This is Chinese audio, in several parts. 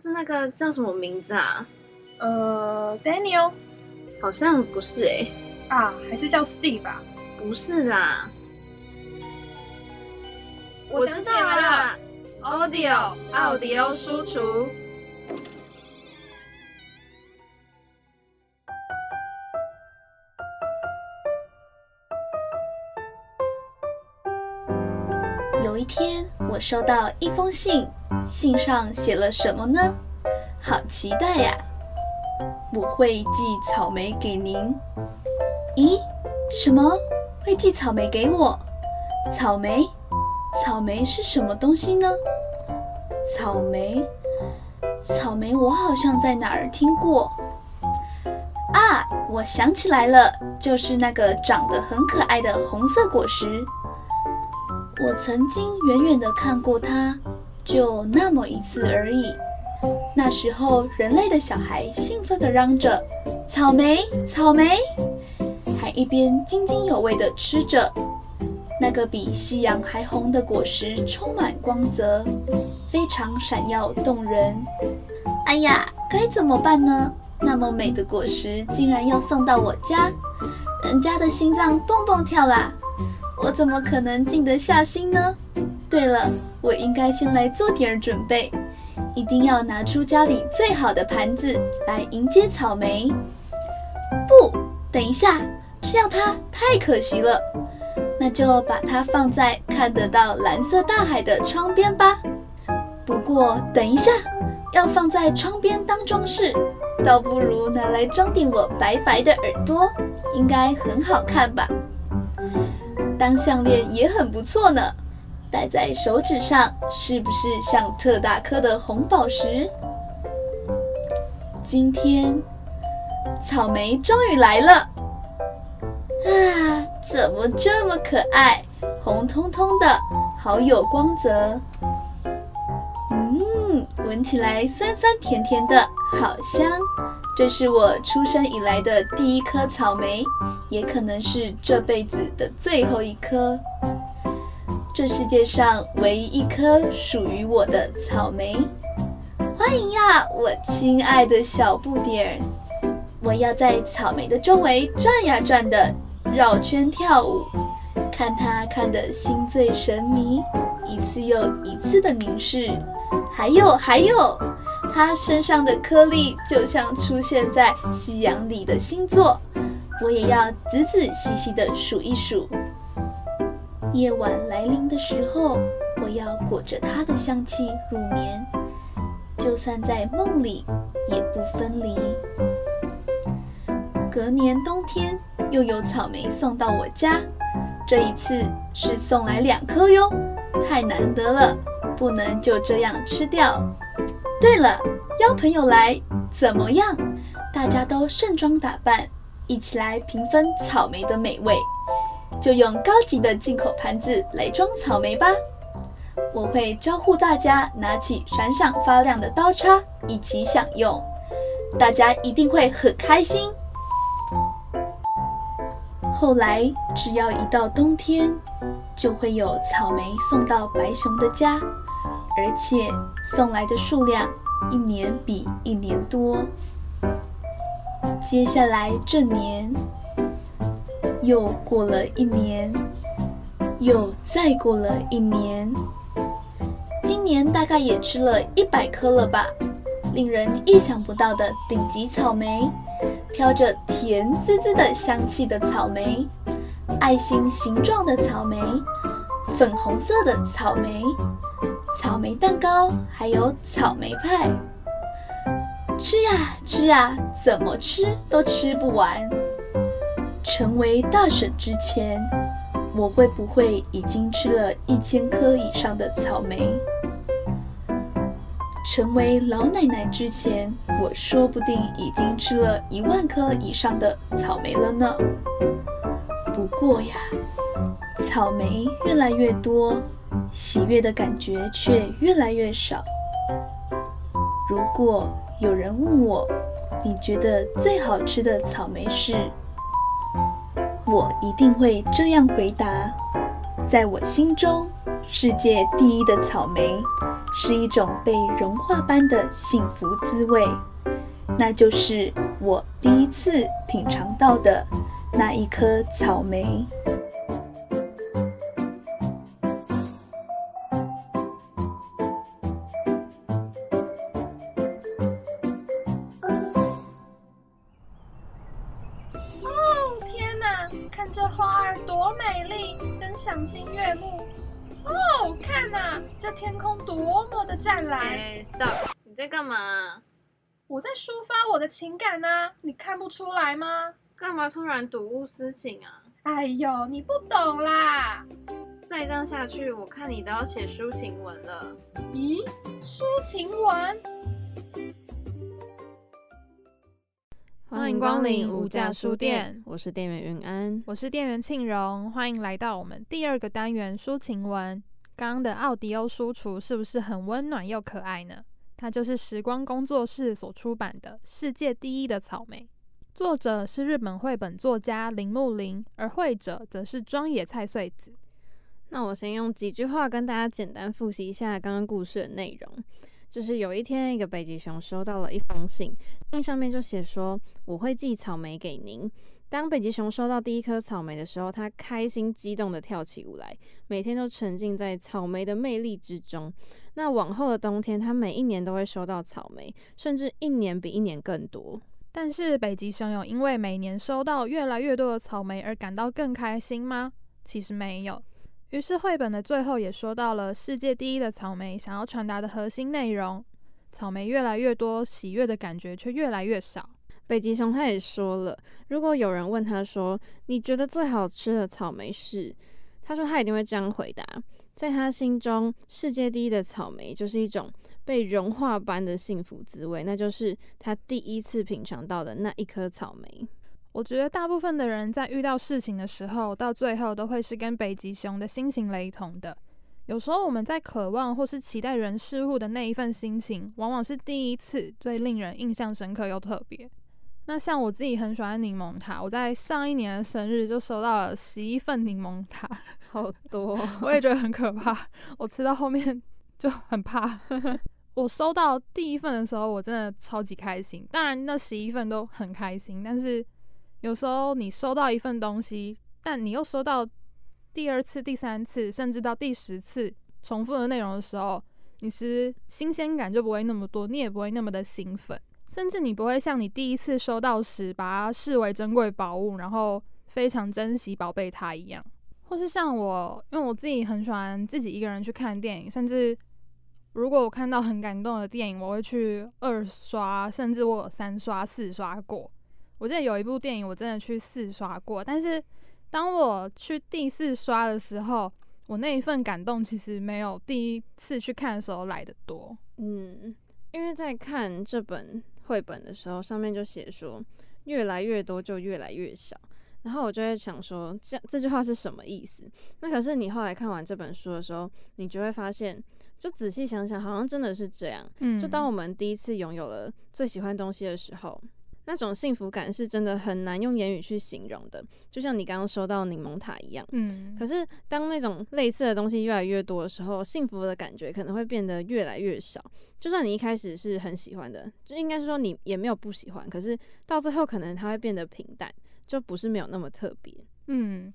次那个叫什么名字啊？呃，Daniel，好像不是哎、啊，还是叫 Steve 吧。不是啦，我想起来了，Audio 奥迪欧输出。有一天，我收到一封信，信上写了什么呢？好期待呀！我会寄草莓给您。咦，什么？会寄草莓给我？草莓？草莓是什么东西呢？草莓？草莓，我好像在哪儿听过。啊，我想起来了，就是那个长得很可爱的红色果实。我曾经远远的看过它，就那么一次而已。那时候，人类的小孩兴奋地嚷着“草莓，草莓”，还一边津津有味地吃着。那个比夕阳还红的果实充满光泽，非常闪耀动人。哎呀，该怎么办呢？那么美的果实竟然要送到我家，人家的心脏蹦蹦跳啦！我怎么可能静得下心呢？对了，我应该先来做点儿准备，一定要拿出家里最好的盘子来迎接草莓。不，等一下，这样它太可惜了。那就把它放在看得到蓝色大海的窗边吧。不过等一下，要放在窗边当装饰，倒不如拿来装点我白白的耳朵，应该很好看吧。当项链也很不错呢，戴在手指上是不是像特大颗的红宝石？今天草莓终于来了，啊，怎么这么可爱，红彤彤的，好有光泽。嗯，闻起来酸酸甜甜的，好香。这是我出生以来的第一颗草莓，也可能是这辈子的最后一颗。这世界上唯一一颗属于我的草莓。欢迎呀，我亲爱的小不点儿！我要在草莓的周围转呀转的，绕圈跳舞，看它看得心醉神迷，一次又一次的凝视。还有还有。它身上的颗粒就像出现在夕阳里的星座，我也要仔仔细细的数一数。夜晚来临的时候，我要裹着它的香气入眠，就算在梦里也不分离。隔年冬天又有草莓送到我家，这一次是送来两颗哟，太难得了，不能就这样吃掉。对了，邀朋友来怎么样？大家都盛装打扮，一起来平分草莓的美味。就用高级的进口盘子来装草莓吧。我会招呼大家拿起闪闪发亮的刀叉一起享用，大家一定会很开心。后来，只要一到冬天，就会有草莓送到白熊的家。而且送来的数量一年比一年多。接下来这年又过了一年，又再过了一年，今年大概也吃了一百颗了吧？令人意想不到的顶级草莓，飘着甜滋滋的香气的草莓，爱心形状的草莓，粉红色的草莓。草莓蛋糕，还有草莓派，吃呀吃呀，怎么吃都吃不完。成为大婶之前，我会不会已经吃了一千颗以上的草莓？成为老奶奶之前，我说不定已经吃了一万颗以上的草莓了呢。不过呀，草莓越来越多，喜悦的感觉却越来越少。如果有人问我，你觉得最好吃的草莓是？我一定会这样回答：在我心中，世界第一的草莓是一种被融化般的幸福滋味，那就是我第一次品尝到的那一颗草莓。赏心悦目哦！看呐，这天空多么的湛蓝。哎，stop！你在干嘛？我在抒发我的情感呢，你看不出来吗？干嘛突然睹物思情啊？哎呦，你不懂啦！再这样下去，我看你都要写抒情文了。咦，抒情文？欢迎光临无价书店，我是店员云安，我是店员庆荣，欢迎来到我们第二个单元抒情文。刚刚的奥迪欧书橱是不是很温暖又可爱呢？它就是时光工作室所出版的《世界第一的草莓》，作者是日本绘本作家铃木林，而绘者则是庄野菜穗子。那我先用几句话跟大家简单复习一下刚刚故事的内容。就是有一天，一个北极熊收到了一封信，信上面就写说：“我会寄草莓给您。”当北极熊收到第一颗草莓的时候，它开心激动的跳起舞来，每天都沉浸在草莓的魅力之中。那往后的冬天，它每一年都会收到草莓，甚至一年比一年更多。但是北极熊有因为每年收到越来越多的草莓而感到更开心吗？其实没有。于是，绘本的最后也说到了世界第一的草莓想要传达的核心内容：草莓越来越多，喜悦的感觉却越来越少。北极熊他也说了，如果有人问他说：“你觉得最好吃的草莓是？”他说他一定会这样回答：在他心中，世界第一的草莓就是一种被融化般的幸福滋味，那就是他第一次品尝到的那一颗草莓。我觉得大部分的人在遇到事情的时候，到最后都会是跟北极熊的心情雷同的。有时候我们在渴望或是期待人事物的那一份心情，往往是第一次最令人印象深刻又特别。那像我自己很喜欢柠檬塔，我在上一年的生日就收到了十一份柠檬塔，好多，我 也觉得很可怕。我吃到后面就很怕。我收到第一份的时候，我真的超级开心。当然，那十一份都很开心，但是。有时候你收到一份东西，但你又收到第二次、第三次，甚至到第十次重复的内容的时候，你是新鲜感就不会那么多，你也不会那么的兴奋，甚至你不会像你第一次收到时把它视为珍贵宝物，然后非常珍惜、宝贝它一样。或是像我，因为我自己很喜欢自己一个人去看电影，甚至如果我看到很感动的电影，我会去二刷，甚至我有三刷、四刷过。我记得有一部电影，我真的去四刷过，但是当我去第四刷的时候，我那一份感动其实没有第一次去看的时候来的多。嗯，因为在看这本绘本的时候，上面就写说越来越多就越来越少，然后我就会想说，这这句话是什么意思？那可是你后来看完这本书的时候，你就会发现，就仔细想想，好像真的是这样。嗯，就当我们第一次拥有了最喜欢东西的时候。那种幸福感是真的很难用言语去形容的，就像你刚刚收到柠檬塔一样。嗯，可是当那种类似的东西越来越多的时候，幸福的感觉可能会变得越来越少。就算你一开始是很喜欢的，就应该是说你也没有不喜欢，可是到最后可能它会变得平淡，就不是没有那么特别。嗯，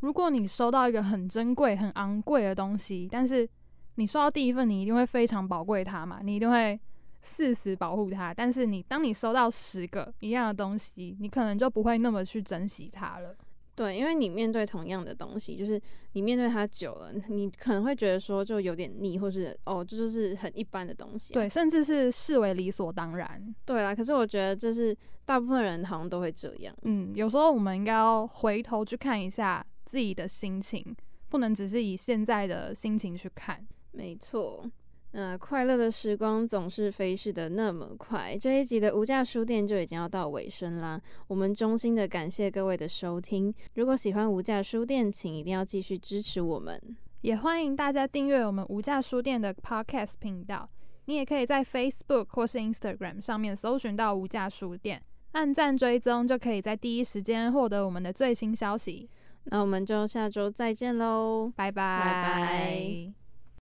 如果你收到一个很珍贵、很昂贵的东西，但是你收到第一份，你一定会非常宝贵它嘛，你一定会。誓死保护它，但是你当你收到十个一样的东西，你可能就不会那么去珍惜它了。对，因为你面对同样的东西，就是你面对它久了，你可能会觉得说就有点腻，或是哦，这就是很一般的东西。对，甚至是视为理所当然。对啦，可是我觉得这是大部分人好像都会这样。嗯，有时候我们应该要回头去看一下自己的心情，不能只是以现在的心情去看。没错。那快乐的时光总是飞逝的那么快，这一集的无价书店就已经要到尾声啦。我们衷心的感谢各位的收听。如果喜欢无价书店，请一定要继续支持我们，也欢迎大家订阅我们无价书店的 Podcast 频道。你也可以在 Facebook 或是 Instagram 上面搜寻到无价书店，按赞追踪，就可以在第一时间获得我们的最新消息。那我们就下周再见喽，拜拜。拜拜。